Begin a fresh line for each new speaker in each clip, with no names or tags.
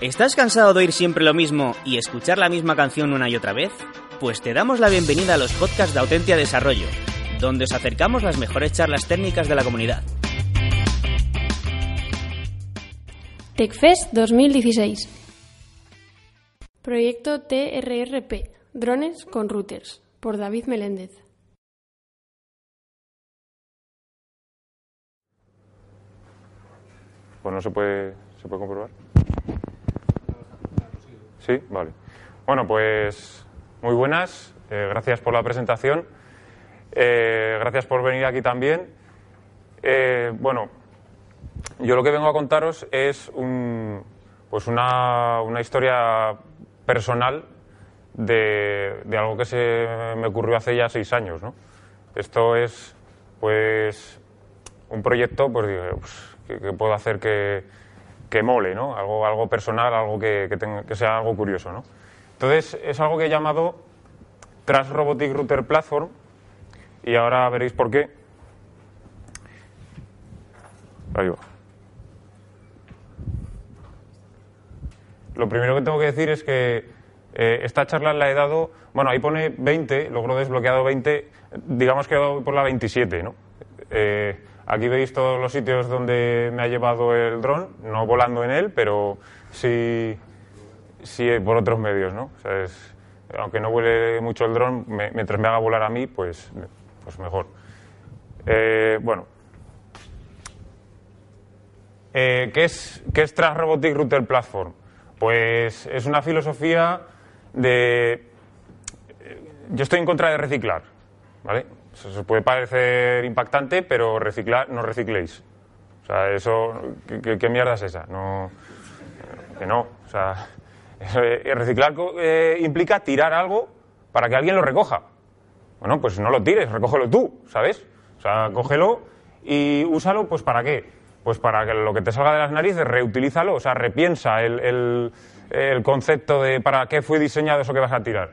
¿Estás cansado de oír siempre lo mismo y escuchar la misma canción una y otra vez? Pues te damos la bienvenida a los podcasts de Autentia Desarrollo, donde os acercamos las mejores charlas técnicas de la comunidad.
TechFest 2016 Proyecto TRRP Drones con routers por David Meléndez
Pues no se puede, se puede comprobar. Sí, vale. Bueno, pues muy buenas. eh, gracias por la presentación. eh, gracias por venir aquí también. Eh, bueno, yo lo que vengo a contaros es un, pues una, una historia personal de, de algo que se me ocurrió hace ya seis años. ¿no? Esto es, pues, un proyecto pues, pues, que puedo hacer que, que mole, ¿no? Algo, algo personal, algo que, que, tenga- que sea algo curioso, ¿no? Entonces, es algo que he llamado Trans Robotic Router Platform y ahora veréis por qué. Ahí va. Lo primero que tengo que decir es que eh, esta charla la he dado, bueno, ahí pone 20, logro desbloqueado 20, digamos que he dado por la 27, ¿no? Eh, aquí veis todos los sitios donde me ha llevado el dron, no volando en él, pero sí, sí por otros medios, ¿no? O sea, es- aunque no vuele mucho el dron, mientras me haga volar a mí, pues, pues mejor. Eh, bueno, eh, ¿qué, es, ¿Qué es Robotic Router Platform? Pues es una filosofía de... eh, Yo estoy en contra de reciclar, ¿vale? Eso puede parecer impactante, pero reciclar, no recicléis. O sea, eso... ¿Qué, mierda es esa? No... Que no. O sea, eso, eh, reciclar eh, implica tirar algo para que alguien lo recoja. Bueno, pues no lo tires, recógelo tú, ¿sabes? O sea, cógelo y úsalo, pues ¿para qué? Pues para que lo que te salga de las narices, reutilízalo, o sea, repiensa el, el- el concepto de para qué fue diseñado eso que vas a tirar.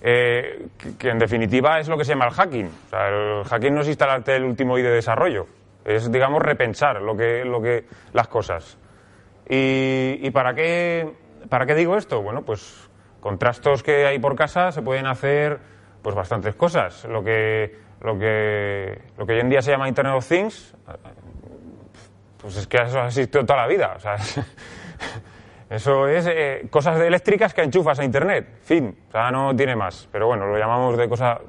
Eh, que, que en definitiva es lo que se llama el hacking. O sea, el hacking no es instalarte el último I de desarrollo, es, digamos, repensar lo que, lo que, las cosas. ¿Y, y para, qué, para qué digo esto? Bueno, pues con trastos que hay por casa se pueden hacer pues bastantes cosas. Lo que, lo que, lo que hoy en día se llama Internet of Things, pues es que eso ha existido toda la vida. O sea, eso es eh, cosas eléctricas que enchufas a Internet. Fin. O sea, no tiene más. Pero bueno, lo llamamos de cosa,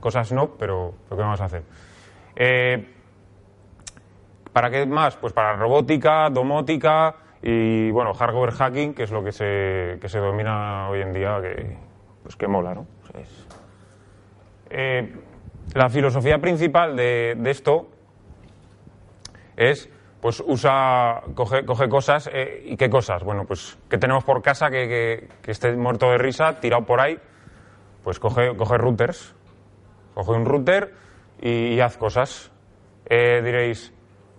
cosas no, pero lo que vamos a hacer. Eh, ¿Para qué más? Pues para robótica, domótica y bueno, hardware hacking, que es lo que se, que se domina hoy en día, que, pues que mola, ¿no? Eh, la filosofía principal de, de esto es, pues usa, coge, coge cosas, eh, ¿y qué cosas? Bueno, pues que tenemos por casa que, esté muerto de risa, tirado por ahí, pues coge, coge routers, coge un router y, haz cosas. Eh, diréis,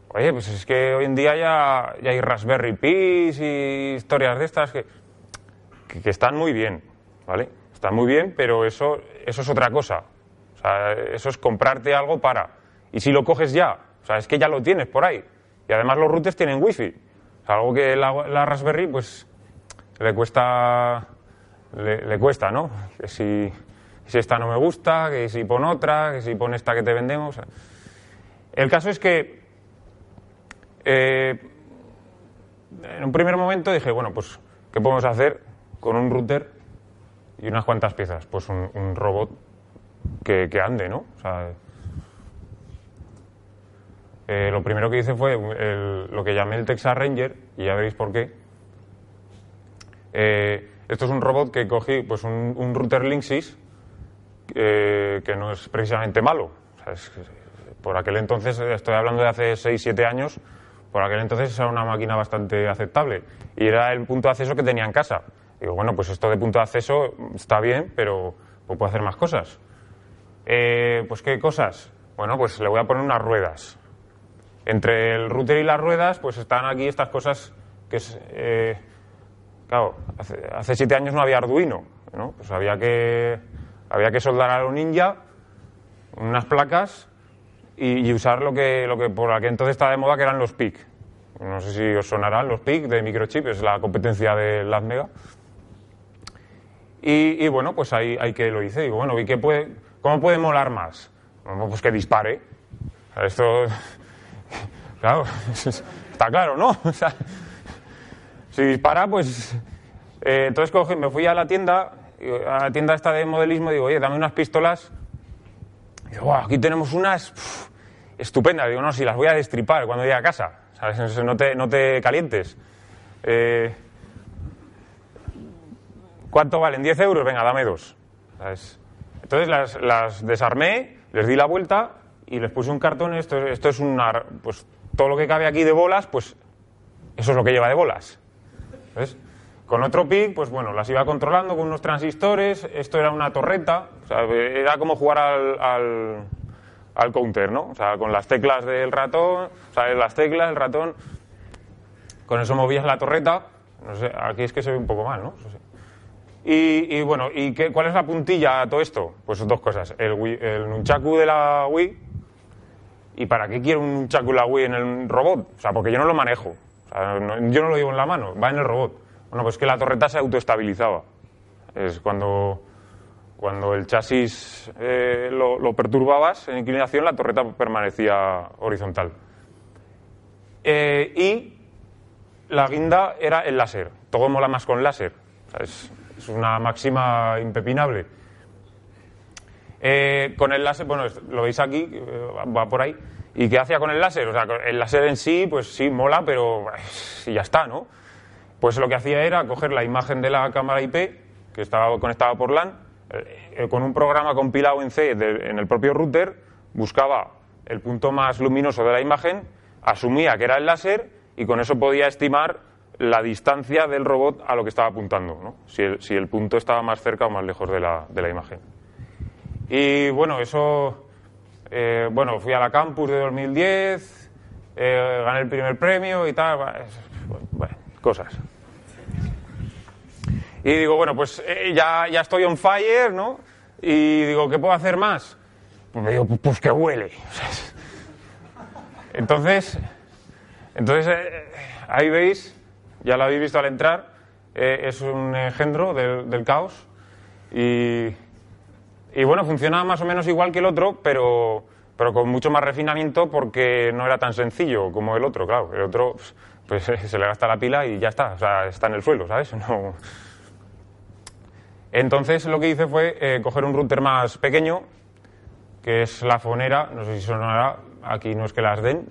oye, pues es que hoy en día ya, ya hay Raspberry Pis y historias de estas que, que, que están muy bien, ¿vale? Están muy bien, pero eso, eso es otra cosa. O sea, eso es comprarte algo para. Y si lo coges ya, o sea, es que ya lo tienes por ahí. Y además los routers tienen wifi. Algo que la, Raspberry, pues, le cuesta, le, cuesta, ¿no? Que si, esta no me gusta, que si pon otra, que si pon esta que te vendemos. El caso es que eh, en un primer momento dije, bueno, pues, ¿qué podemos hacer con un router y unas cuantas piezas? Pues un, robot que, ande, ¿no? Eh, lo primero que hice fue lo que llamé el Texas Ranger, y ya veréis por qué. Eh, esto es un robot que cogí pues un, router Linksys eh, que no es precisamente malo. Por aquel entonces, estoy hablando de hace 6-7 años, por aquel entonces era una máquina bastante aceptable y era el punto de acceso que tenía en casa. Digo, bueno, pues esto de punto de acceso está bien, pero puedo hacer más cosas. Pues qué cosas. Bueno, pues le voy a poner unas ruedas. Entre el router y las ruedas, pues están aquí estas cosas que es, eh, claro, hace, siete años no había Arduino, ¿no? Pues había que había que soldar a lo ninja unas placas y, usar lo que lo que por aquel entonces estaba de moda que eran los PIC. No sé si os sonarán los PIC de microchip, es la competencia de las Mega. Y, bueno, pues ahí, ahí que lo hice. Digo, bueno, ¿y qué puede, cómo puede molar más? pues que dispare. Esto, claro, está claro, ¿no? O sea, si dispara, pues... Eh, entonces me fui a la tienda, a la tienda esta de modelismo, y digo, oye, dame unas pistolas. Y digo, aquí tenemos unas estupendas. Digo, no, si las voy a destripar cuando llegue a casa. ¿Sabes? No te, no te calientes. Eh, ¿Cuánto valen? ¿10 euros? Venga, dame dos. Entonces las, las, desarmé, les di la vuelta y les puse un cartón. Esto, esto es una. Pues todo lo que cabe aquí de bolas, pues eso es lo que lleva de bolas. ¿Ves? Con otro PIC, pues bueno, las iba controlando con unos transistores. Esto era una torreta. era como jugar al, al, counter, ¿no? O sea, con las teclas del ratón, o sea, las teclas, el ratón. Con eso movías la torreta. No sé, aquí es que se ve un poco mal, ¿no? Y, bueno, ¿y qué, cuál es la puntilla a todo esto? Pues dos cosas. El, el nunchaku de la Wii. ¿Y para qué quiero un nunchaku de la Wii en el robot? O sea, porque yo no lo manejo. yo no lo llevo en la mano, va en el robot. Bueno, pues que la torreta se autoestabilizaba. Es cuando, cuando el chasis eh, lo, perturbabas en inclinación, la torreta permanecía horizontal. Eh, y la guinda era el láser. Todo mola más con láser. Es, es una máxima impepinable. Eh, con el láser, bueno, lo veis aquí, eh, va por ahí. ¿Y qué hacía con el láser? O sea, el láser en sí, pues sí, mola, pero y ya está, ¿no? Pues lo que hacía era coger la imagen de la cámara IP, que estaba conectada por LAN, eh, con un programa compilado en C en el propio router, buscaba el punto más luminoso de la imagen, asumía que era el láser y con eso podía estimar la distancia del robot a lo que estaba apuntando, ¿no? si, el, si, el, punto estaba más cerca o más lejos de la, de la imagen. Y bueno, eso, eh, bueno, fui a la campus de 2010, eh, gané el primer premio y tal, bueno, cosas. Y digo, bueno, pues eh, ya, ya estoy on fire, ¿no? Y digo, ¿qué puedo hacer más? Pues me digo, pues, que huele. Entonces, entonces ahí veis ya lo habéis visto al entrar, es un engendro del, caos y, y, bueno, funciona más o menos igual que el otro, pero, pero con mucho más refinamiento porque no era tan sencillo como el otro, claro. El otro pues, se le gasta la pila y ya está, o sea, está en el suelo, ¿sabes? No... Entonces lo que hice fue eh, coger un router más pequeño, que es la fonera, no sé si sonará, aquí no es que las den,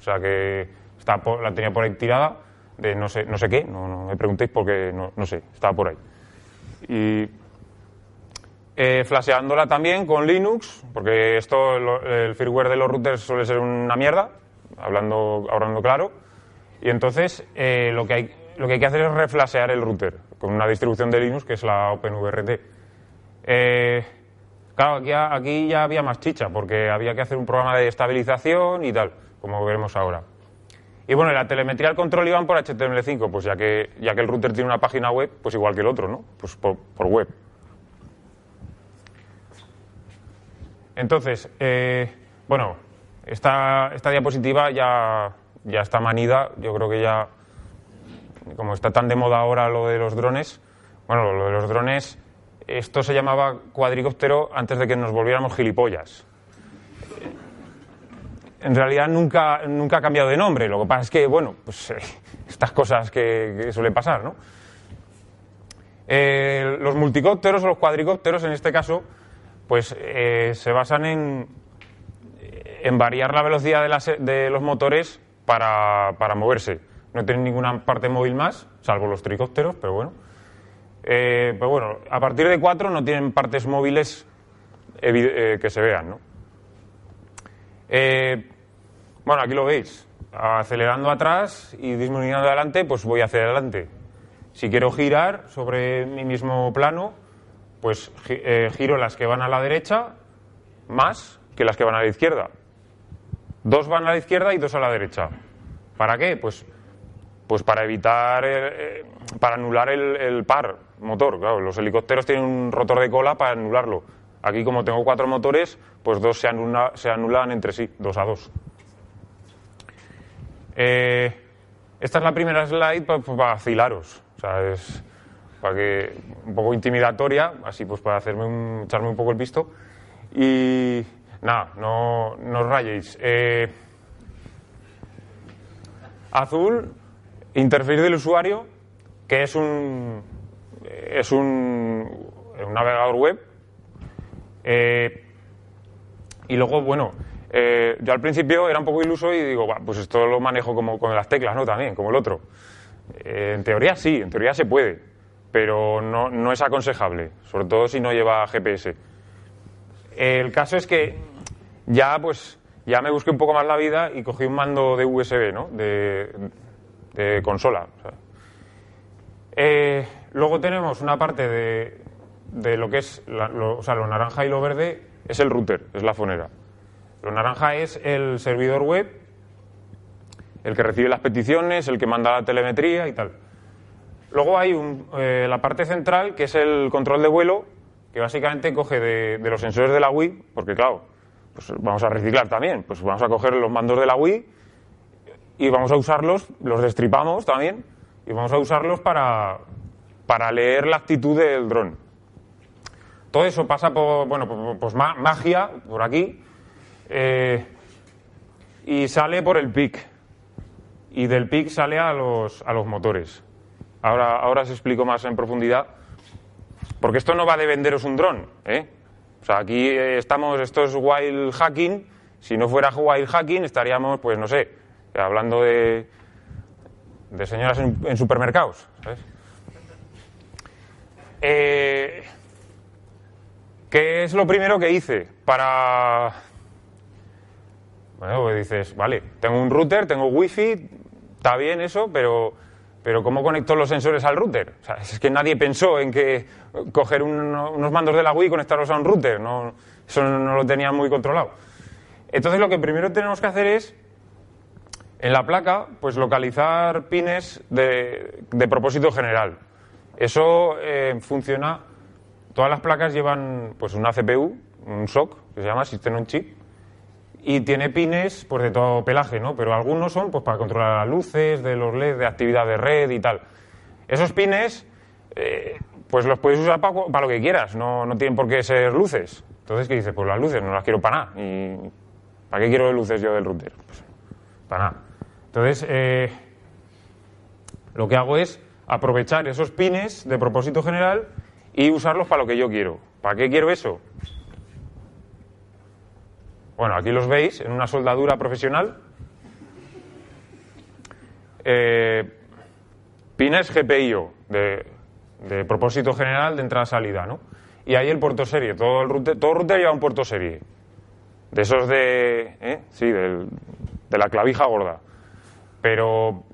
o sea que está la tenía por ahí tirada, de no sé, no sé qué, no, me preguntéis porque no, no, sé, estaba por ahí. Y eh, flasheándola también con Linux, porque esto, el firmware de los routers suele ser una mierda, hablando, hablando claro, y entonces eh, lo, que hay, lo que hay que hacer es reflashear el router con una distribución de Linux que es la OpenVRT. Eh, claro, aquí, aquí ya había más chicha, porque había que hacer un programa de estabilización y tal, como veremos ahora. Y bueno, la telemetría al control iban por HTML5, pues ya que, ya que el router tiene una página web, pues igual que el otro, ¿no? Pues por, web. Entonces, eh, bueno, esta, diapositiva ya, ya está manida, yo creo que ya, como está tan de moda ahora lo de los drones, bueno, lo de los drones, esto se llamaba cuadricóptero antes de que nos volviéramos gilipollas en realidad nunca, nunca ha cambiado de nombre. Lo que pasa es que, bueno, pues eh, estas cosas que, suelen pasar, ¿no? Eh, los multicópteros o los cuadricópteros, en este caso, pues eh, se basan en, en, variar la velocidad de, los motores para, para, moverse. No tienen ninguna parte móvil más, salvo los tricópteros, pero bueno. pero bueno, a partir de cuatro no tienen partes móviles que se vean, ¿no? Eh, bueno, aquí lo veis. acelerando atrás y disminuyendo adelante, pues voy hacia adelante. Si quiero girar sobre mi mismo plano, pues eh, giro las que van a la derecha más que las que van a la izquierda. Dos van a la izquierda y dos a la derecha. ¿Para qué? Pues, pues para evitar, eh, para anular el, par motor. Claro, los helicópteros tienen un rotor de cola para anularlo. Aquí, como tengo cuatro motores, pues dos se, se anulan entre sí, dos a dos. Eh, esta es la primera slide para vacilaros. O sea, es para que un poco intimidatoria, así pues para hacerme echarme un poco el visto. Y nada, no, no os rayéis. Eh, azul, interfaz del usuario, que es un es un, un navegador web. Eh, y luego, bueno, eh, yo al principio era un poco iluso y digo, pues esto lo manejo como con las teclas, ¿no? También, como el otro. Eh, en teoría sí, en teoría se puede, pero no, no es aconsejable, sobre todo si no lleva GPS. El caso es que ya, pues, ya me busqué un poco más la vida y cogí un mando de USB, ¿no? De, consola. Eh, luego tenemos una parte de, de lo que es, o sea, lo naranja y lo verde es el router, es la fonera. Lo naranja es el servidor web, el que recibe las peticiones, el que manda la telemetría y tal. Luego hay eh, la parte central, que es el control de vuelo, que básicamente coge de, los sensores de la Wii, porque claro, pues vamos a reciclar también, pues vamos a coger los mandos de la Wii y vamos a usarlos, los destripamos también, y vamos a usarlos para, para leer la actitud del dron. Todo eso pasa por, bueno, pues magia, por aquí, eh, y sale por el PIC. Y del PIC sale a los, a los motores. Ahora, ahora os explico más en profundidad. Porque esto no va de venderos un dron. ¿eh? O sea, aquí eh, estamos, esto es wild hacking. Si no fuera wild hacking, estaríamos, pues no sé, hablando de, de señoras en, supermercados. ¿Qué es lo primero que hice para bueno, pues dices, vale, tengo un router, tengo wifi, está bien eso, pero, pero ¿cómo conecto los sensores al router? O sea, es que nadie pensó en que coger unos mandos de la Wii y conectarlos a un router, no, eso no lo tenían muy controlado. Entonces lo que primero tenemos que hacer es, en la placa, pues localizar pines de, propósito general. Eso eh, funciona, todas las placas llevan pues una CPU, un SOC, que se llama System on Chip, y tiene pines pues de todo pelaje, ¿no? Pero algunos son pues para controlar las luces de los LED de actividad de red y tal. Esos pines eh, pues los puedes usar para, para, lo que quieras, no, no tienen por qué ser luces. Entonces, ¿qué dices? Pues las luces no las quiero para nada. ¿Y ¿Para qué quiero luces yo del router? Pues, para nada. Entonces, eh, lo que hago es aprovechar esos pines de propósito general y usarlos para lo que yo quiero. ¿Para qué quiero eso? Bueno, aquí los veis en una soldadura profesional. Eh, pines GPIO de, propósito general de entrada-salida, ¿no? Y ahí el puerto serie, todo el router, todo router lleva un puerto serie. De esos de, ¿eh? sí, de la clavija gorda. Pero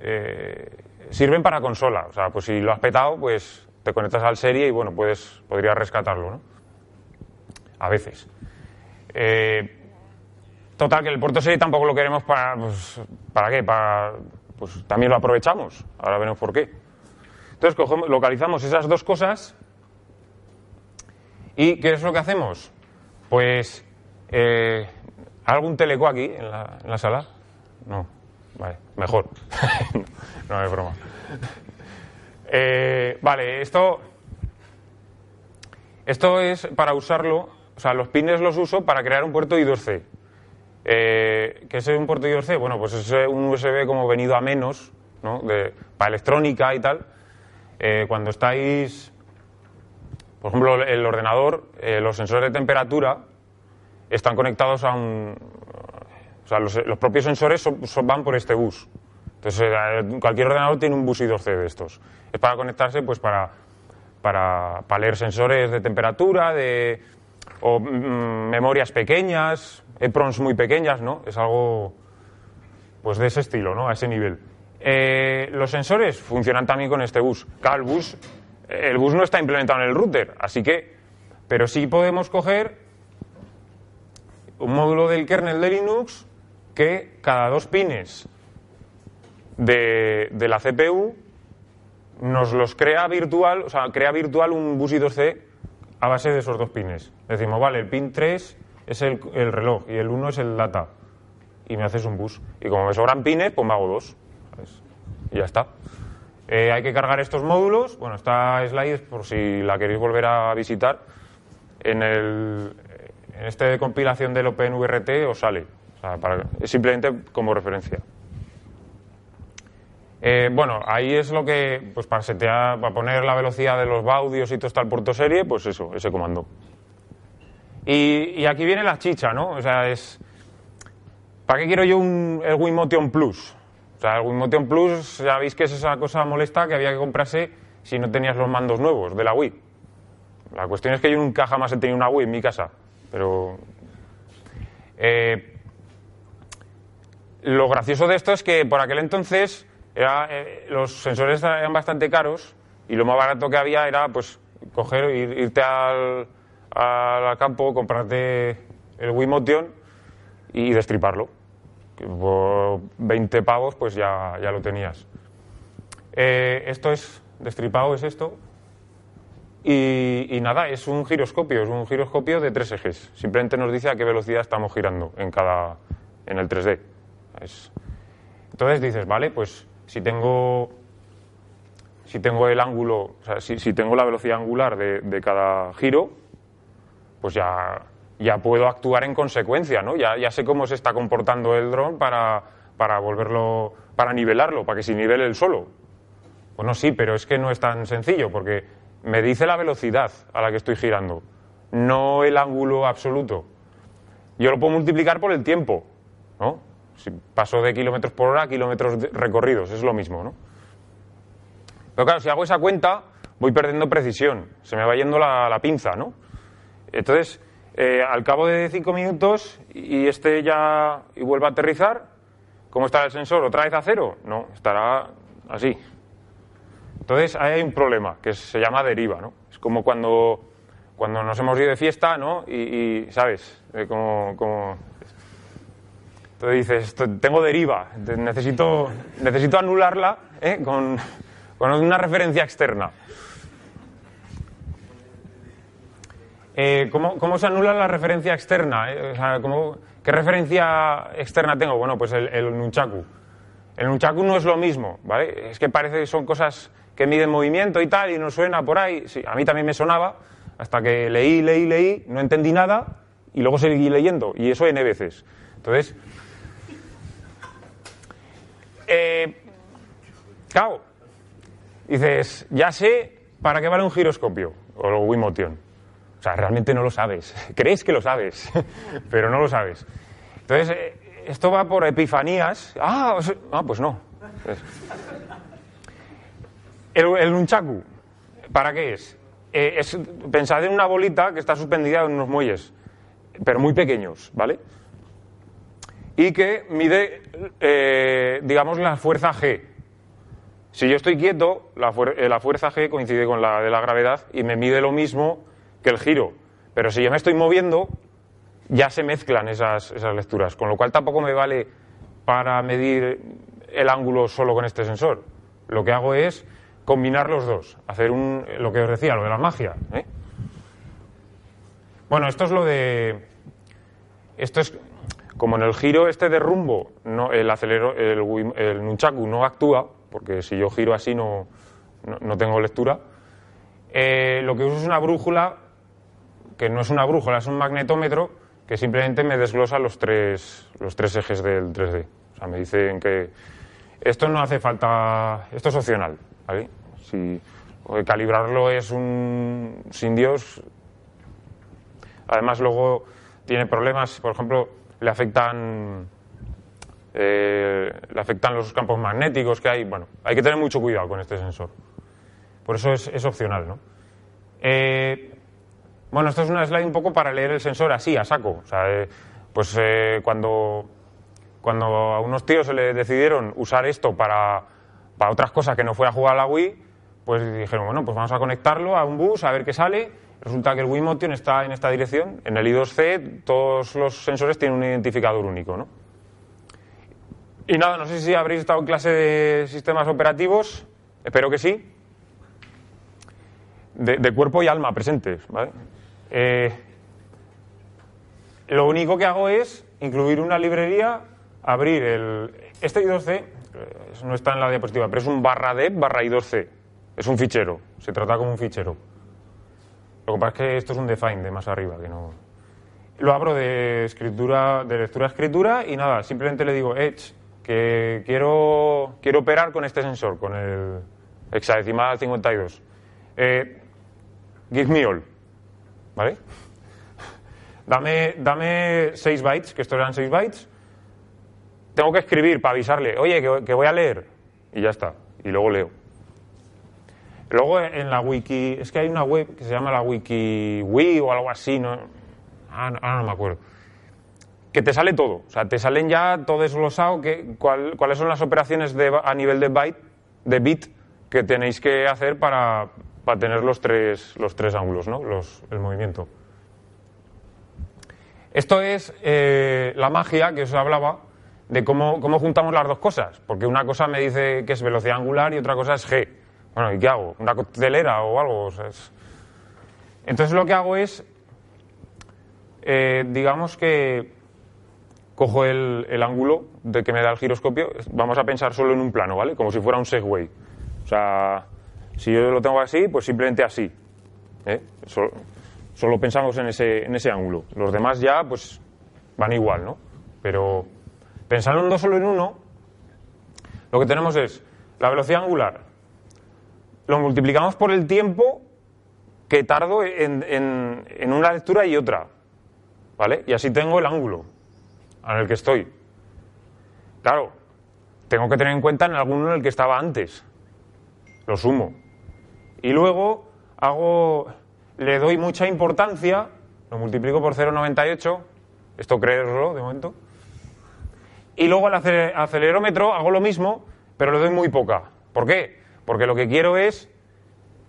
eh, sirven para consola. O sea, pues si lo has petado, pues te conectas al serie y bueno, puedes, podrías rescatarlo, ¿no? A veces. Eh, total, que el puerto serie tampoco lo queremos para. Pues, ¿Para qué? Para, pues también lo aprovechamos. Ahora veremos por qué. Entonces localizamos esas dos cosas. ¿Y qué es lo que hacemos? Pues. Eh, ¿Algún teleco aquí en la, sala? No. Vale, mejor. no, es broma. Eh, vale, esto. Esto es para usarlo o sea, los pines los uso para crear un puerto I2C. Eh, ¿Qué es un puerto I2C? Bueno, pues es un USB como venido a menos, ¿no? De, para electrónica y tal. Eh, cuando estáis, por ejemplo, el ordenador, eh, los sensores de temperatura están conectados a un... O sea, los, propios sensores van por este bus. Entonces, cualquier ordenador tiene un bus I2C de estos. Es para conectarse, pues, para, para, para leer sensores de temperatura, de o mm, memorias pequeñas, EPROMs muy pequeñas, ¿no? Es algo, pues de ese estilo, ¿no? A ese nivel. Eh, los sensores funcionan también con este bus. Claro, el bus, el bus no está implementado en el router, así que, pero sí podemos coger un módulo del kernel de Linux que cada dos pines de, de la CPU nos los crea virtual, o sea, crea virtual un bus I2C a base de esos dos pines. Decimos, vale, el pin 3 es el, el reloj y el 1 es el data. Y me haces un bus. Y como me sobran pines, pues me hago dos. Y ya está. Eh, hay que cargar estos módulos. Bueno, esta slide, por si la queréis volver a visitar, en, el, en este de compilación del OpenVRT os sale. O es simplemente como referencia. Eh, bueno, ahí es lo que, pues para setear, para poner la velocidad de los baudios y todo el puerto serie, pues eso, ese comando. Y, y, aquí viene la chicha, ¿no? O sea, es. ¿Para qué quiero yo un, el Wimotion Plus? O sea, el Wimotion Plus, ya veis que es esa cosa molesta que había que comprarse si no tenías los mandos nuevos de la Wii. La cuestión es que yo nunca jamás he tenido una Wii en mi casa, pero. Eh, lo gracioso de esto es que por aquel entonces era, eh, los sensores eran bastante caros y lo más barato que había era pues coger, ir, irte al, al, campo, comprarte el Wimotion y destriparlo. Que por 20 pavos pues ya, ya lo tenías. Eh, esto es destripado, es esto. Y, y, nada, es un giroscopio, es un giroscopio de tres ejes. Simplemente nos dice a qué velocidad estamos girando en cada en el 3D. Es, entonces dices, vale, pues si tengo si tengo el ángulo, o sea, si, si, tengo la velocidad angular de, de, cada giro, pues ya, ya puedo actuar en consecuencia, ¿no? Ya, ya sé cómo se está comportando el dron para, para volverlo, para nivelarlo, para que se nivele el solo. Bueno, sí, pero es que no es tan sencillo, porque me dice la velocidad a la que estoy girando, no el ángulo absoluto. Yo lo puedo multiplicar por el tiempo, ¿no? Si paso de kilómetros por hora a kilómetros recorridos, es lo mismo, ¿no? Pero claro, si hago esa cuenta, voy perdiendo precisión, se me va yendo la, pinza, ¿no? Entonces, eh, al cabo de cinco minutos y este ya y vuelve a aterrizar, ¿cómo está el sensor? ¿Otra vez a cero? No, estará así. Entonces, ahí hay un problema que se llama deriva, ¿no? Es como cuando, cuando nos hemos ido de fiesta, ¿no? Y, y ¿sabes? Eh, como, como entonces dices, tengo deriva, necesito, necesito anularla ¿eh? con, con, una referencia externa. Eh, ¿cómo, ¿cómo, se anula la referencia externa? Eh, o sea, ¿cómo, ¿Qué referencia externa tengo? Bueno, pues el, el, nunchaku. El nunchaku no es lo mismo, ¿vale? Es que parece que son cosas que miden movimiento y tal, y no suena por ahí. Sí, a mí también me sonaba, hasta que leí, leí, leí, no entendí nada, y luego seguí leyendo, y eso N veces. Entonces, eh, dices, ya sé para qué vale un giroscopio o el Wimotion. O sea, realmente no lo sabes. Crees que lo sabes, pero no lo sabes. Entonces, eh, esto va por epifanías. Ah, ah pues no. El, el nunchaku, ¿para qué es? Eh, es? Pensad en una bolita que está suspendida en unos muelles, pero muy pequeños, ¿vale? Y que mide, eh, digamos, la fuerza G. Si yo estoy quieto, la, fuer eh, la, fuerza G coincide con la de la gravedad y me mide lo mismo que el giro. Pero si yo me estoy moviendo, ya se mezclan esas, esas lecturas, con lo cual tampoco me vale para medir el ángulo solo con este sensor. Lo que hago es combinar los dos, hacer un, lo que os decía, lo de la magia. ¿eh? Bueno, esto es lo de... Esto es como en el giro este de rumbo no, el, acelero, el, el, nunchaku no actúa, porque si yo giro así no, no, tengo lectura, eh, lo que uso es una brújula, que no es una brújula, es un magnetómetro, que simplemente me desglosa los tres, los tres ejes del 3D. O sea, me dicen que esto no hace falta, esto es opcional, ¿vale? Si calibrarlo es un sin Dios. Además luego tiene problemas, por ejemplo, le afectan eh, le afectan los campos magnéticos que hay. Bueno, hay que tener mucho cuidado con este sensor. Por eso es, es opcional, ¿no? Eh, bueno, esto es una slide un poco para leer el sensor así, a saco. O sea, eh, pues cuando cuando a unos tíos se les decidieron usar esto para, para otras cosas que no fuera jugar a la Wii, pues dijeron, bueno, pues vamos a conectarlo a un bus a ver qué sale. Resulta que el Wii Motion está en esta dirección. En el I2C todos los sensores tienen un identificador único, ¿no? Y nada, no sé si habréis estado en clase de sistemas operativos, espero que sí. De, de cuerpo y alma presentes, ¿vale? Eh, lo único que hago es incluir una librería, abrir el... Este I2C, eh, no está en la diapositiva, pero es un barra dev barra I2C. Es un fichero, se trata como un fichero. Lo que pasa es que esto es un define de más arriba, que no... Lo abro de escritura, de lectura a escritura y nada, simplemente le digo Edge, que quiero, quiero operar con este sensor, con el hexadecimal 52. Eh, give me all, ¿vale? Dame, dame 6 bytes, que estos eran 6 bytes. Tengo que escribir para avisarle, oye, que, que voy a leer. Y ya está. Y luego leo. Luego en la wiki, es que hay una web que se llama la wiki Wii o algo así, ¿no? Ah, no, ahora no me acuerdo. Que te sale todo, o sea, te salen ya todo desglosado, que, cuál- cuáles son las operaciones de, a nivel de byte, de bit, que tenéis que hacer para, para tener los tres, los tres ángulos, ¿no? Los, el movimiento. Esto es eh, la magia que os hablaba de cómo, cómo juntamos las dos cosas, porque una cosa me dice que es velocidad angular y otra cosa es g. Bueno, ¿y qué hago? ¿Una coctelera o algo? Entonces lo que hago es, eh, digamos que cojo el, el ángulo de que me da el giroscopio, vamos a pensar solo en un plano, ¿vale? Como si fuera un segway. O sea, si yo lo tengo así, pues simplemente así. ¿eh? Solo, solo pensamos en ese, en ese ángulo. Los demás ya, pues, van igual, ¿no? Pero pensando solo en uno, lo que tenemos es la velocidad angular. Lo multiplicamos por el tiempo que tardo en, en- una lectura y otra. ¿Vale? Y así tengo el ángulo en el que estoy. Claro, tengo que tener en cuenta en alguno en el que estaba antes. Lo sumo. Y luego hago, le doy mucha importancia, lo multiplico por 0,98, esto creerlo de momento, y luego al acele- acelerómetro hago lo mismo, pero le doy muy poca. ¿Por qué? Porque lo que quiero es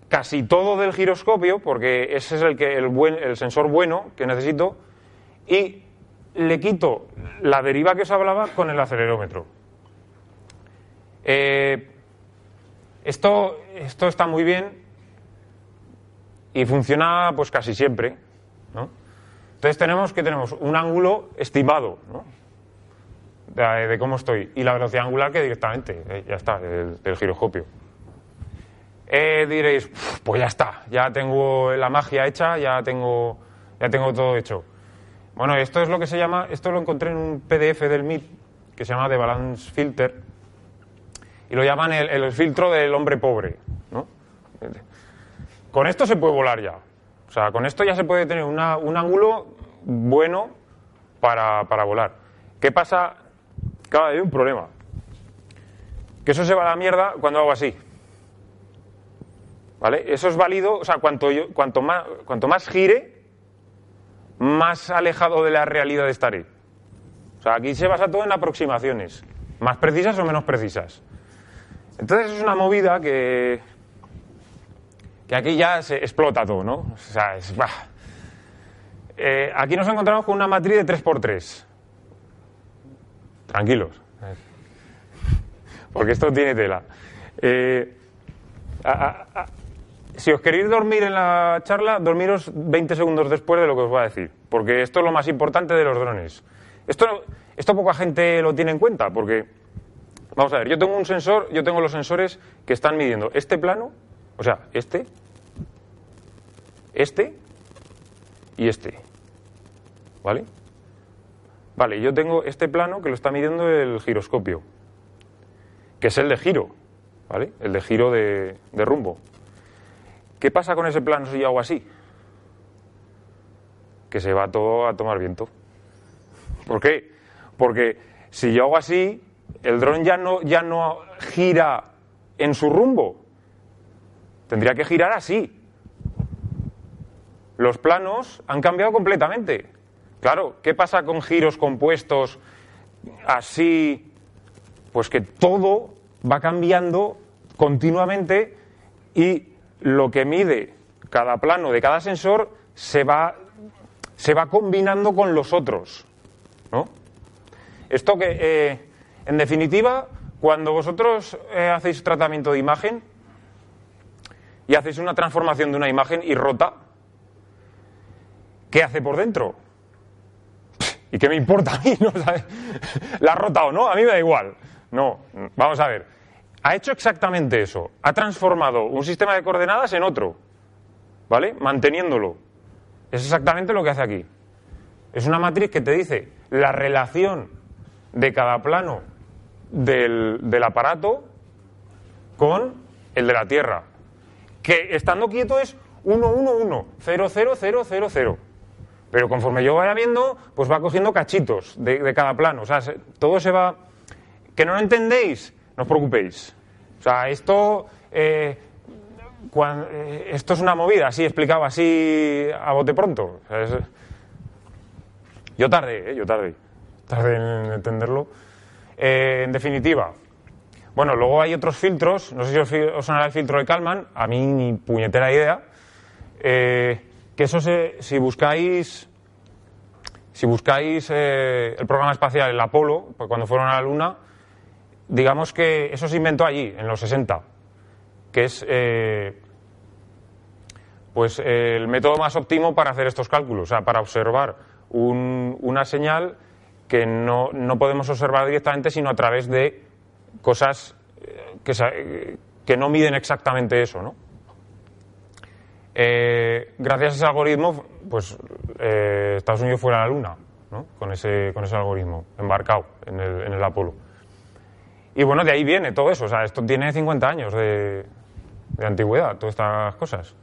casi todo del giroscopio, porque ese es el, que, el, buen, el sensor bueno que necesito, y le quito la deriva que os hablaba con el acelerómetro. Eh, esto, está muy bien y funciona pues casi siempre. ¿no? Entonces tenemos que tenemos un ángulo estimado ¿no? de, de cómo estoy y la velocidad angular que directamente, eh, ya está, del, del giroscopio. Eh, diréis, "Uf, pues ya está, ya tengo la magia hecha, ya tengo, ya tengo todo hecho. Bueno, esto es lo que se llama, esto lo encontré en un PDF del MIT que se llama The Balance Filter y lo llaman el, el filtro del hombre pobre. ¿no? Con esto se puede volar ya. O sea, con esto ya se puede tener una- un ángulo bueno para, para volar. ¿Qué pasa? Claro, hay un problema. Que eso se va a la mierda cuando hago así. ¿Vale? Eso es válido, o sea, cuanto, cuanto, más, cuanto más gire, más alejado de la realidad estaré. O sea, aquí se basa todo en aproximaciones, más precisas o menos precisas. Entonces es una movida que, que aquí ya se explota todo, ¿no? O sea, es, bah. Eh, aquí nos encontramos con una matriz de 3x3. Tranquilos. Porque esto tiene tela. Eh, si os queréis dormir en la charla, dormiros 20 segundos después de lo que os voy a decir, porque esto es lo más importante de los drones. Esto, esto poca gente lo tiene en cuenta, porque, vamos a ver, yo tengo un sensor, yo tengo los sensores que están midiendo este plano, o sea, este, este y este. ¿Vale? Vale, yo tengo este plano que lo está midiendo el giroscopio, que es el de giro, ¿vale? El de giro de, de rumbo. ¿Qué pasa con ese plano si yo hago así? Que se va todo a tomar viento. ¿Por qué? Porque si yo hago así, el dron ya no, ya no gira en su rumbo. Tendría que girar así. Los planos han cambiado completamente. Claro, ¿qué pasa con giros compuestos así, pues que todo va cambiando continuamente y lo que mide cada plano de cada sensor se va, se va combinando con los otros. ¿no? Esto que, eh, en definitiva, cuando vosotros eh, hacéis tratamiento de imagen y hacéis una transformación de una imagen y rota, ¿qué hace por dentro? ¿Y qué me importa a mí? ¿no? ¿La rota o no? A mí me da igual. No, vamos a ver. Ha hecho exactamente eso. Ha transformado un sistema de coordenadas en otro. ¿Vale? Manteniéndolo. Es exactamente lo que hace aquí. Es una matriz que te dice la relación de cada plano del, del aparato con el de la Tierra. Que estando quieto es 1, 1, 1, 0, 0, 0, 0, 0. Pero conforme yo vaya viendo, pues va cogiendo cachitos de, cada plano. O sea, todo se va... ¿Que no lo entendéis? No os preocupéis. O sea, esto... Eh, eh, esto es una movida, así explicado, así a bote pronto. yo tardé, ¿eh? yo tardé. Tardé en entenderlo. en definitiva, bueno, luego hay otros filtros, no sé si os, sonará el filtro de Kalman, a mí ni puñetera idea que eso se, si buscáis si buscáis eh, el programa espacial, el Apolo, pues cuando fueron a la Luna, digamos que eso se inventó allí, en los 60, que es eh, pues el método más óptimo para hacer estos cálculos, o sea, para observar una señal que no, no, podemos observar directamente, sino a través de cosas eh, que, que no miden exactamente eso, ¿no? Eh, gracias a ese algoritmo, pues Estados Unidos fue a la Luna, ¿no? con, ese, con ese algoritmo, embarcado en el, en el Apolo. Y bueno, de ahí viene todo eso. O sea, esto tiene 50 años de, de antigüedad, todas estas cosas.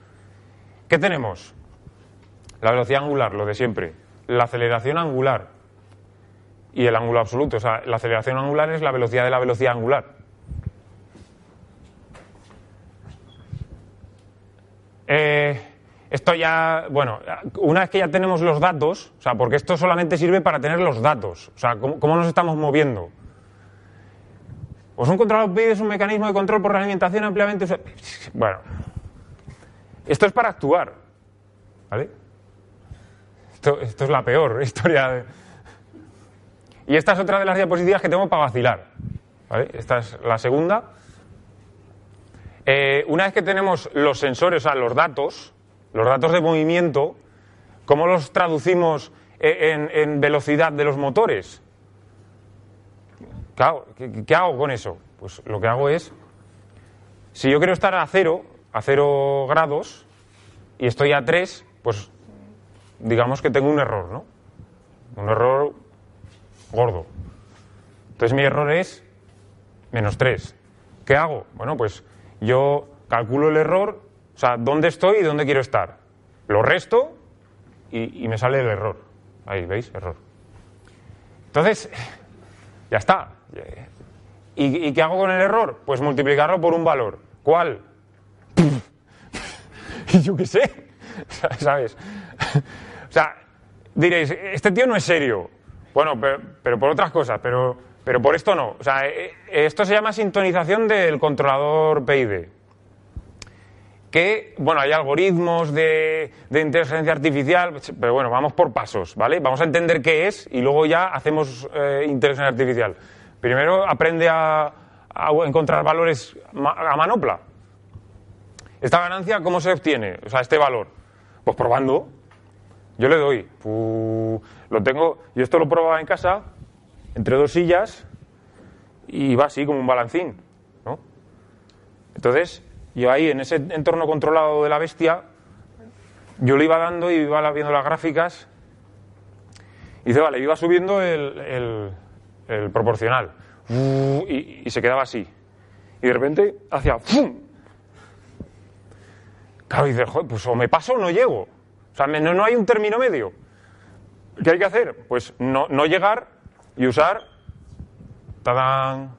¿Qué tenemos? La velocidad angular, lo de siempre. La aceleración angular y el ángulo absoluto. O sea, la aceleración angular es la velocidad de la velocidad angular. Eh, esto ya, bueno, una vez que ya tenemos los datos, o sea, porque esto solamente sirve para tener los datos, o sea, cómo, nos estamos moviendo. Pues un controlador PID es un mecanismo de control por realimentación ampliamente Bueno, esto es para actuar, ¿vale? Esto, es la peor historia. De... Y esta es otra de las diapositivas que tengo para vacilar, ¿vale? Esta es la segunda. Eh, una vez que tenemos los sensores, o sea, los datos, los datos de movimiento, ¿cómo los traducimos eh, en, velocidad de los motores? Claro, ¿qué, hago con eso? Pues lo que hago es, si yo quiero estar a cero, a cero grados, y estoy a tres, pues digamos que tengo un error, ¿no? Un error gordo. Entonces mi error es menos tres. ¿Qué hago? Bueno, pues yo calculo el error, o sea, dónde estoy y dónde quiero estar. Lo resto y, me sale el error. Ahí, ¿veis? Error. Entonces, ya está. ¿Y, qué hago con el error? Pues multiplicarlo por un valor. ¿Cuál? yo qué sé. ¿Sabes? o sea, diréis, este tío no es serio. Bueno, pero, por otras cosas, pero pero por esto no. O sea, eh, eh, esto se llama sintonización del controlador PID. Que, bueno, hay algoritmos de, inteligencia artificial, pero bueno, vamos por pasos, ¿vale? Vamos a entender qué es y luego ya hacemos eh, inteligencia artificial. Primero aprende a, encontrar valores a manopla. ¿Esta ganancia cómo se obtiene? O sea, este valor. Pues probando. Yo le doy. lo tengo. Yo esto lo probaba en casa entre dos sillas y va así como un balancín. ¿no? Entonces, yo ahí en ese entorno controlado de la bestia, yo le iba dando y iba viendo las gráficas y dice, vale, iba subiendo el, el, proporcional y, se quedaba así. Y de repente hacía ¡fum! Claro, y dice, Joder, pues o me paso o no llego. O sea, no, no hay un término medio. ¿Qué hay que hacer? Pues no, no llegar y usar ¡tadán!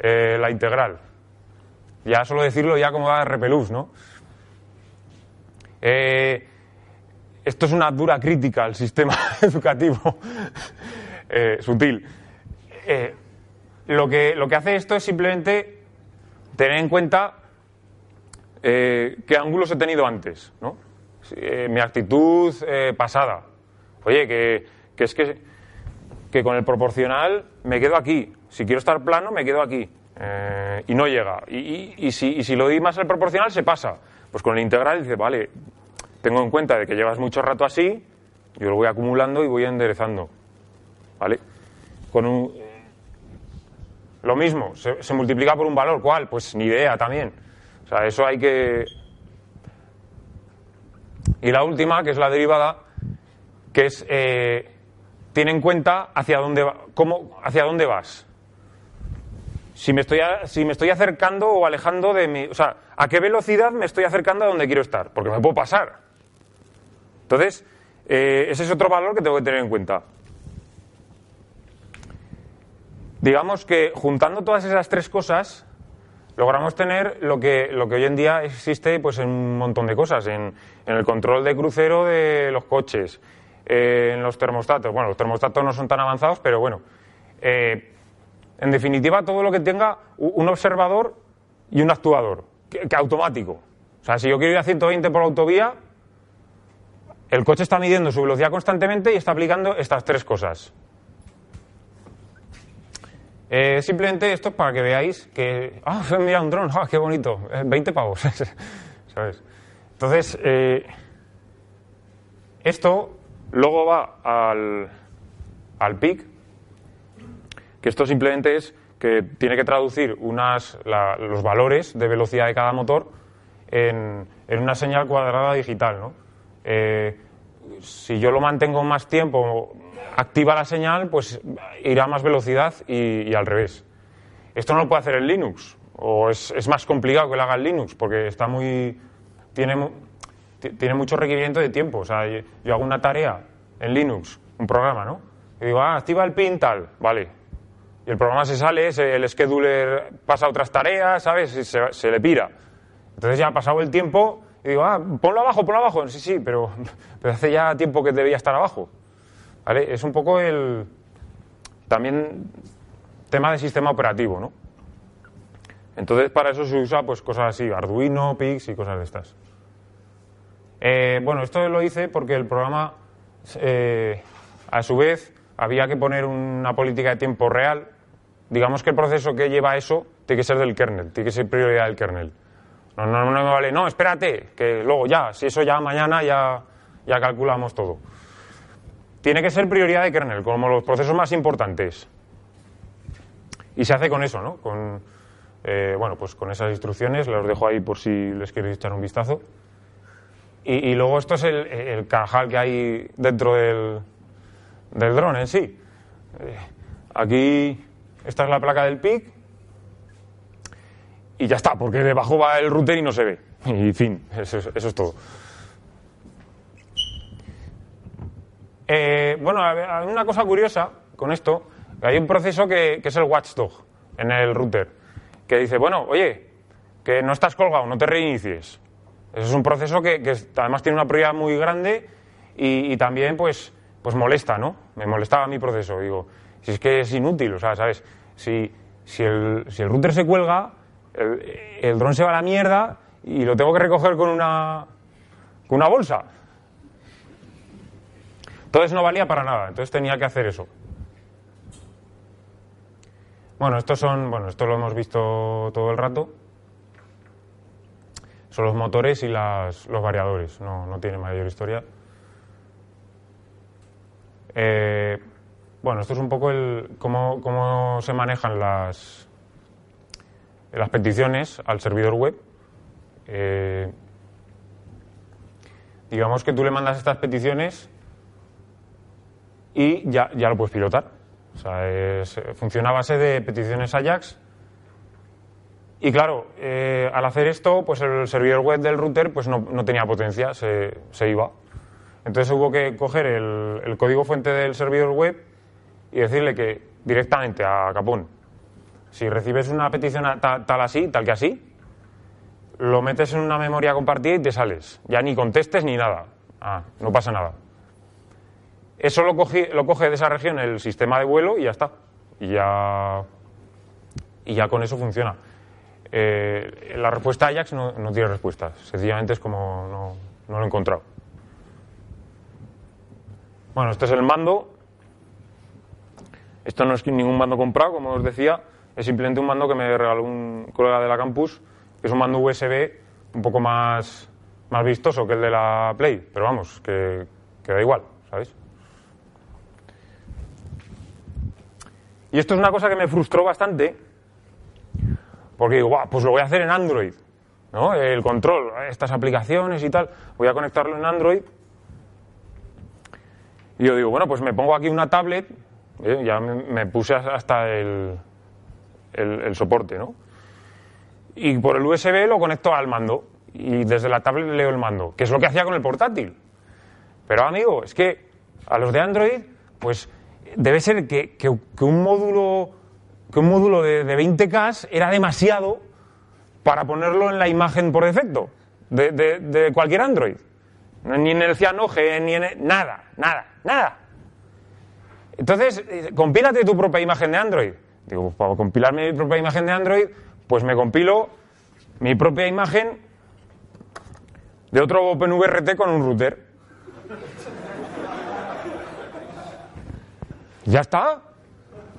Eh, la integral. Ya solo decirlo ya como da repelús, ¿no? Eh, esto es una dura crítica al sistema educativo. Eh, sutil. Eh, lo, que, lo que hace esto es simplemente tener en cuenta eh, qué ángulos he tenido antes, ¿no? Eh, mi actitud eh, pasada. Oye, que, que es que, que con el proporcional me quedo aquí. Si quiero estar plano, me quedo aquí. Y no llega. Y, y- y si, y si lo di más al proporcional, se pasa. Pues con el integral dice, vale, tengo en cuenta de que llevas mucho rato así, yo lo voy acumulando y voy enderezando. ¿Vale? Con un, lo mismo, se, multiplica por un valor. ¿Cuál? Pues ni idea también. O sea, eso hay que. Y la última, que es la derivada, que es. eh, tiene en cuenta hacia dónde, va- cómo, hacia dónde vas. Si me, estoy si me estoy acercando o alejando de mi. O sea, ¿a qué velocidad me estoy acercando a donde quiero estar? Porque me puedo pasar. Entonces, eh, ese es otro valor que tengo que tener en cuenta. Digamos que juntando todas esas tres cosas, logramos tener lo que, lo que hoy en día existe pues, en un montón de cosas, en, en el control de crucero de los coches, eh, en los termostatos. Bueno, los termostatos no son tan avanzados, pero bueno. Eh, en definitiva, todo lo que tenga un observador y un actuador, que, que automático. O sea, si yo quiero ir a 120 por autovía, el coche está midiendo su velocidad constantemente y está aplicando estas tres cosas. Eh, simplemente esto es para que veáis que. ¡Ah, mira un dron! ¡Ah, qué bonito! Eh, 20 pavos. ¿Sabes? Entonces, eh, esto luego va al, al PIC, que esto simplemente es que tiene que traducir unas, la- los valores de velocidad de cada motor en, en una señal cuadrada digital. ¿no? Eh, si yo lo mantengo más tiempo, activa la señal, pues irá a más velocidad y, al revés. Esto no lo puede hacer en Linux, o es, más complicado que lo haga en Linux, porque está muy. tiene, tiene mucho requerimiento de tiempo. O sea, yo, hago una tarea en Linux, un programa, ¿no? Y digo, ah, activa el pin tal, vale. Y el programa se sale, el scheduler pasa a otras tareas, ¿sabes? Y se, se le pira. Entonces ya ha pasado el tiempo y digo, ah, ponlo abajo, ponlo abajo. Sí, sí, pero, pero hace ya tiempo que debía estar abajo. Es un poco el. También tema de sistema operativo, ¿no? Entonces para eso se usa pues cosas así, Arduino, Pix y cosas de estas. Eh, bueno, esto lo hice porque el programa, eh, a su vez, había que poner una política de tiempo real. Digamos que el proceso que lleva eso tiene que ser del kernel, tiene que ser prioridad del kernel. No, no, no vale, no, espérate, que luego ya, si eso ya mañana ya, ya calculamos todo. Tiene que ser prioridad de kernel, como los procesos más importantes. Y se hace con eso, ¿no? Con, eh, bueno, pues con esas instrucciones, los dejo ahí por si les queréis echar un vistazo. Y, y luego esto es el, el carajal que hay dentro del, del dron en sí. Eh, aquí, esta es la placa del PIC. Y ya está, porque debajo va el router y no se ve. Y fin, eso es, todo. Eh, bueno, una cosa curiosa con esto. Hay un proceso que, es el watchdog en el router, que dice, bueno, oye, que no estás colgado, no te reinicies. Eso es un proceso que, además tiene una prioridad muy grande y, y también pues, pues molesta, ¿no? Me molestaba mi proceso. Digo, si es que es inútil, o sea, ¿sabes? Si, si, el, si el router se cuelga, el, dron se va a la mierda y lo tengo que recoger con una, con una bolsa. Entonces no valía para nada, entonces tenía que hacer eso. Bueno, estos son, bueno, esto lo hemos visto todo el rato. Son los motores y las- los variadores, no, no tiene mayor historia. Eh, bueno, esto es un poco el cómo, cómo se manejan las, las peticiones al servidor web. Eh, digamos que tú le mandas estas peticiones y ya, ya lo puedes pilotar. O sea, es- funciona a base de peticiones Ajax. Y claro, eh, al hacer esto, pues el servidor web del router pues no, no tenía potencia, se, se iba. Entonces hubo que coger el, el código fuente del servidor web y decirle que directamente a Capón, si recibes una petición a ta- tal así, tal que así, lo metes en una memoria compartida y te sales. Ya ni contestes ni nada. Ah, no pasa nada. eso lo, lo coge de esa región el sistema de vuelo y ya está. Y ya, y ya con eso funciona. Eh, la respuesta Ajax no, no, tiene respuesta. Sencillamente es como no, no lo he encontrado. Bueno, este es el mando. Esto no es ningún mando comprado, como os decía. Es simplemente un mando que me regaló un colega de la campus, que es un mando USB un poco más, más vistoso que el de la Play. Pero vamos, que, da igual, ¿sabéis? Y esto es una cosa que me frustró bastante, porque digo, pues lo voy a hacer en Android, ¿no? El control, estas aplicaciones y tal, voy a conectarlo en Android. Y yo digo, bueno, pues me pongo aquí una tablet, ¿eh? ya me, puse hasta el, el, soporte, ¿no? Y por el USB lo conecto al mando y desde la tablet leo el mando, que es lo que hacía con el portátil. Pero amigo, es que a los de Android, pues debe ser que, que, un módulo, que un módulo de, de 20K era demasiado para ponerlo en la imagen por defecto de, cualquier Android. Ni en el Cyanogen, ni en nada, nada, nada. Entonces, eh, compílate tu propia imagen de Android. Digo, pues para compilarme mi propia imagen de Android, pues me compilo mi propia imagen de otro OpenVRT con un router. Ya está.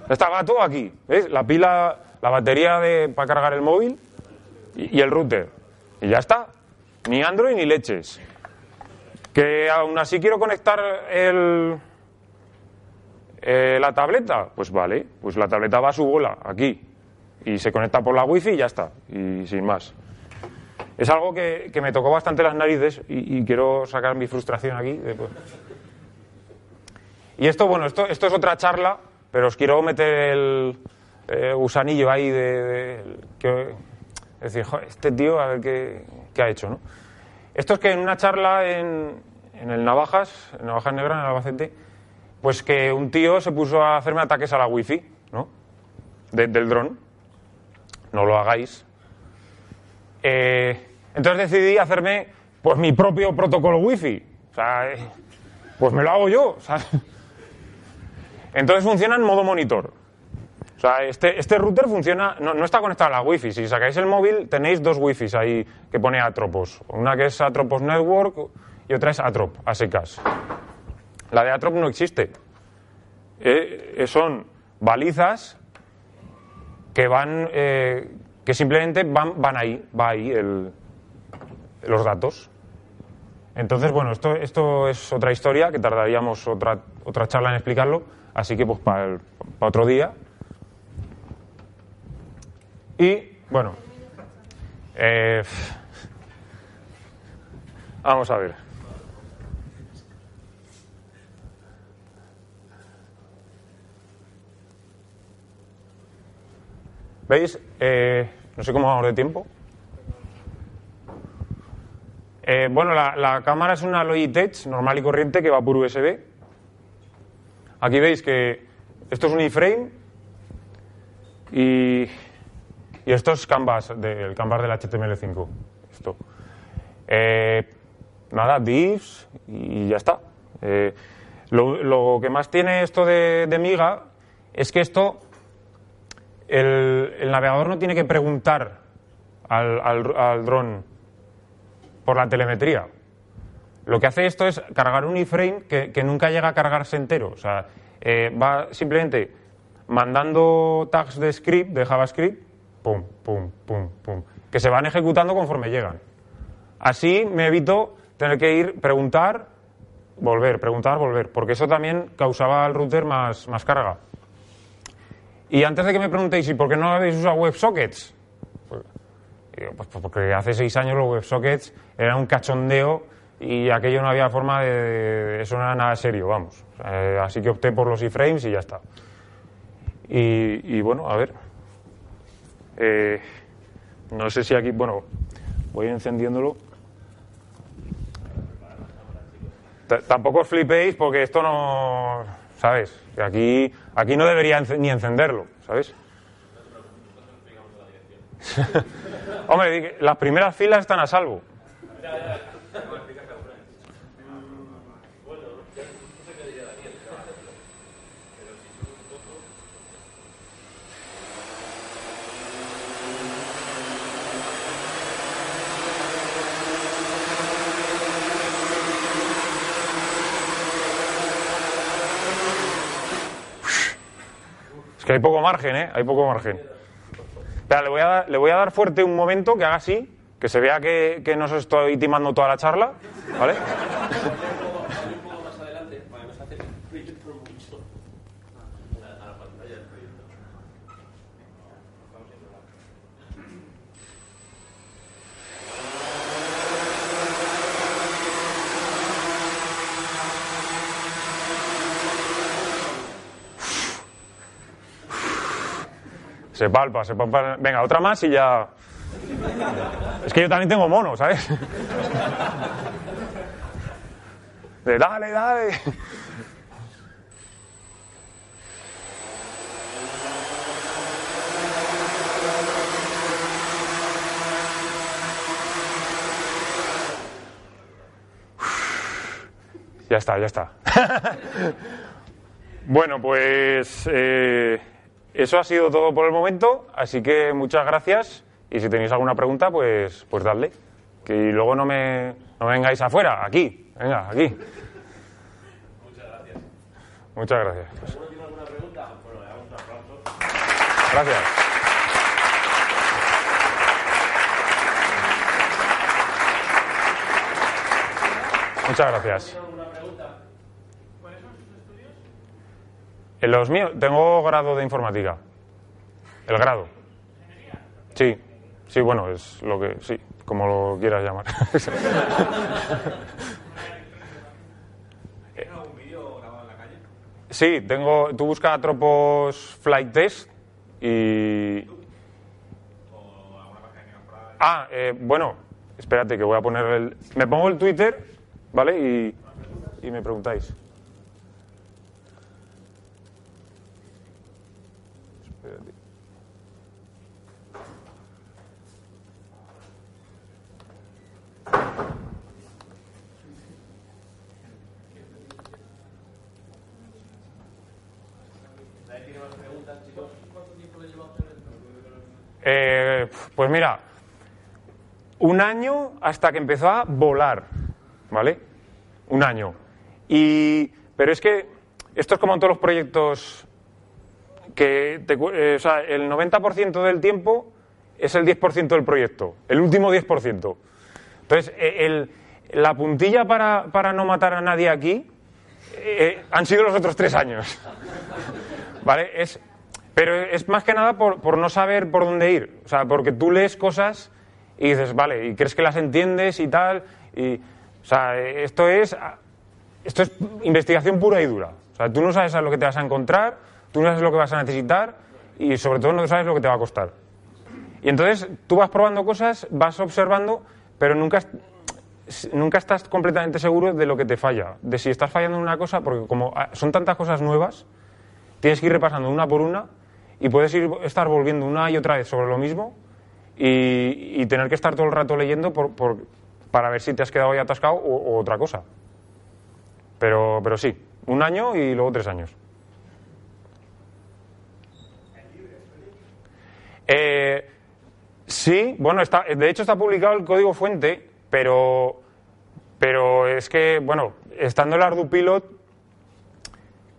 Estaba todo aquí. ¿Ves? La pila, la batería de, para cargar el móvil y el router. Y ya está. Ni Android ni leches. Que aún así quiero conectar el, eh, la tableta. Pues vale, pues la tableta va a su bola, aquí. Y se conecta por la wifi y ya está. Y sin más. Es algo que, que me tocó bastante las narices y, quiero sacar mi frustración aquí. Después. Y esto, bueno, esto, esto es otra charla, pero os quiero meter el eh, gusanillo ahí de, que, es decir, joder, este tío a ver qué, qué, ha hecho, ¿no? Esto es que en una charla en, en el Navajas, en Navajas Negra, en Albacete, pues que un tío se puso a hacerme ataques a la wifi, ¿no? De, del dron. No lo hagáis. Eh, entonces decidí hacerme, pues, mi propio protocolo wifi. O sea, eh, pues me lo hago yo. Entonces funciona en modo monitor. O sea, este, este router funciona, no, no, está conectado a la wifi. Si sacáis el móvil, tenéis dos wifis ahí que pone Atropos. Una que es Atropos Network y otra es Atrop, a secas. La de Atrop no existe. Eh, son balizas que van, eh, que simplemente van, van ahí, va ahí el, los datos. Entonces, bueno, esto, esto es otra historia que tardaríamos otra, otra charla en explicarlo, así que pues para, el, otro día. Y, bueno, eh, vamos a ver. ¿Veis? Eh, no sé cómo vamos de tiempo. Eh, bueno, la, cámara es una Logitech normal y corriente que va por USB. Aquí veis que esto es un iframe y, y esto es Canvas, del Canvas del HTML5. Esto. Eh, nada, divs y ya está. Lo, que más tiene esto de, de Miga es que esto, el, navegador no tiene que preguntar al, al, al dron por la telemetría. Lo que hace esto es cargar un iframe que, que nunca llega a cargarse entero. O sea, eh, va simplemente mandando tags de script, de JavaScript, pum, pum, pum, pum, que se van ejecutando conforme llegan. Así me evito tener que ir, preguntar, volver, preguntar, volver, porque eso también causaba al router más, más carga. Y antes de que me preguntéis, ¿y por qué no habéis usado WebSockets? Pues, pues porque hace seis años los WebSockets eran un cachondeo y aquello no había forma de... Eso no era nada serio, vamos. Eh, así que opté por los iframes y ya está. Y, bueno, a ver. Eh, no sé si aquí... Bueno, voy encendiéndolo. Tampoco os flipéis porque esto no... ¿Sabes? Aquí, aquí no debería ni encenderlo, ¿sabes? Hombre, las primeras filas están a salvo. Que hay poco margen, ¿eh? Hay poco margen. Espera, le voy a dar, le voy a dar fuerte un momento que haga así, que se vea que, que no os estoy timando toda la charla, ¿vale? Se palpa, se palpa. Venga, otra más y ya. Es que yo también tengo mono, ¿sabes? Dale, dale. Ya está, ya está. bueno, pues eh, eso ha sido todo por el momento, así que muchas gracias y si tenéis alguna pregunta, pues, pues dadle. Que luego no me, no me vengáis afuera, aquí, venga, aquí. Muchas gracias. Muchas gracias. tiene alguna pregunta? Bueno, le damos un aplauso. Gracias. Muchas gracias. En los míos, tengo grado de informática. El grado. Sí, sí, bueno, es lo que, sí, como lo quieras llamar. algún vídeo grabado en la calle? Sí, tengo, tú buscas Atropos Flight Test y... Ah, eh, bueno, espérate que voy a poner el... Me pongo el Twitter, ¿vale? Y, y me preguntáis. Eh, pues mira, un año hasta que empezó a volar, ¿vale? Un año. Y, pero es que esto es como en todos los proyectos que eh, o sea, el 90% del tiempo es el 10% del proyecto, el último 10%. Entonces, eh, la puntilla para, para, no matar a nadie aquí han sido los otros tres años. ¿Vale? Es, pero es más que nada por, por, no saber por dónde ir. O sea, porque tú lees cosas y dices, vale, y crees que las entiendes y tal. Y, o sea, esto es, esto es investigación pura y dura. O sea, tú no sabes a lo que te vas a encontrar, tú no sabes lo que vas a necesitar y sobre todo no sabes lo que te va a costar. Y entonces tú vas probando cosas, vas observando, pero nunca, nunca estás completamente seguro de lo que te falla, de si estás fallando en una cosa, porque como son tantas cosas nuevas, tienes que ir repasando una por una y puedes ir, estar volviendo una y otra vez sobre lo mismo y, tener que estar todo el rato leyendo por, para ver si te has quedado ahí atascado o, otra cosa. Pero, pero sí, un año y luego tres años. Eh, sí, bueno, está, de hecho está publicado el código fuente, pero, pero es que, bueno, estando el ArduPilot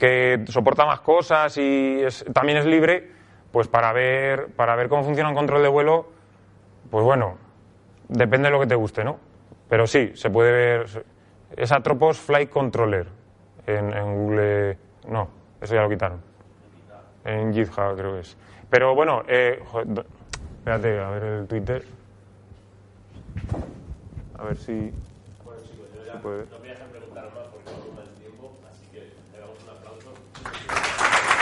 que soporta más cosas y también es libre, pues para ver, para ver cómo funciona un control de vuelo, pues bueno, depende de lo que te guste, ¿no? Pero sí, se puede ver. Es Atropos Flight Controller en, Google. No, eso ya lo quitaron. En GitHub creo que es. Pero bueno, eh, espérate, a ver el Twitter. A ver si. Ya puede.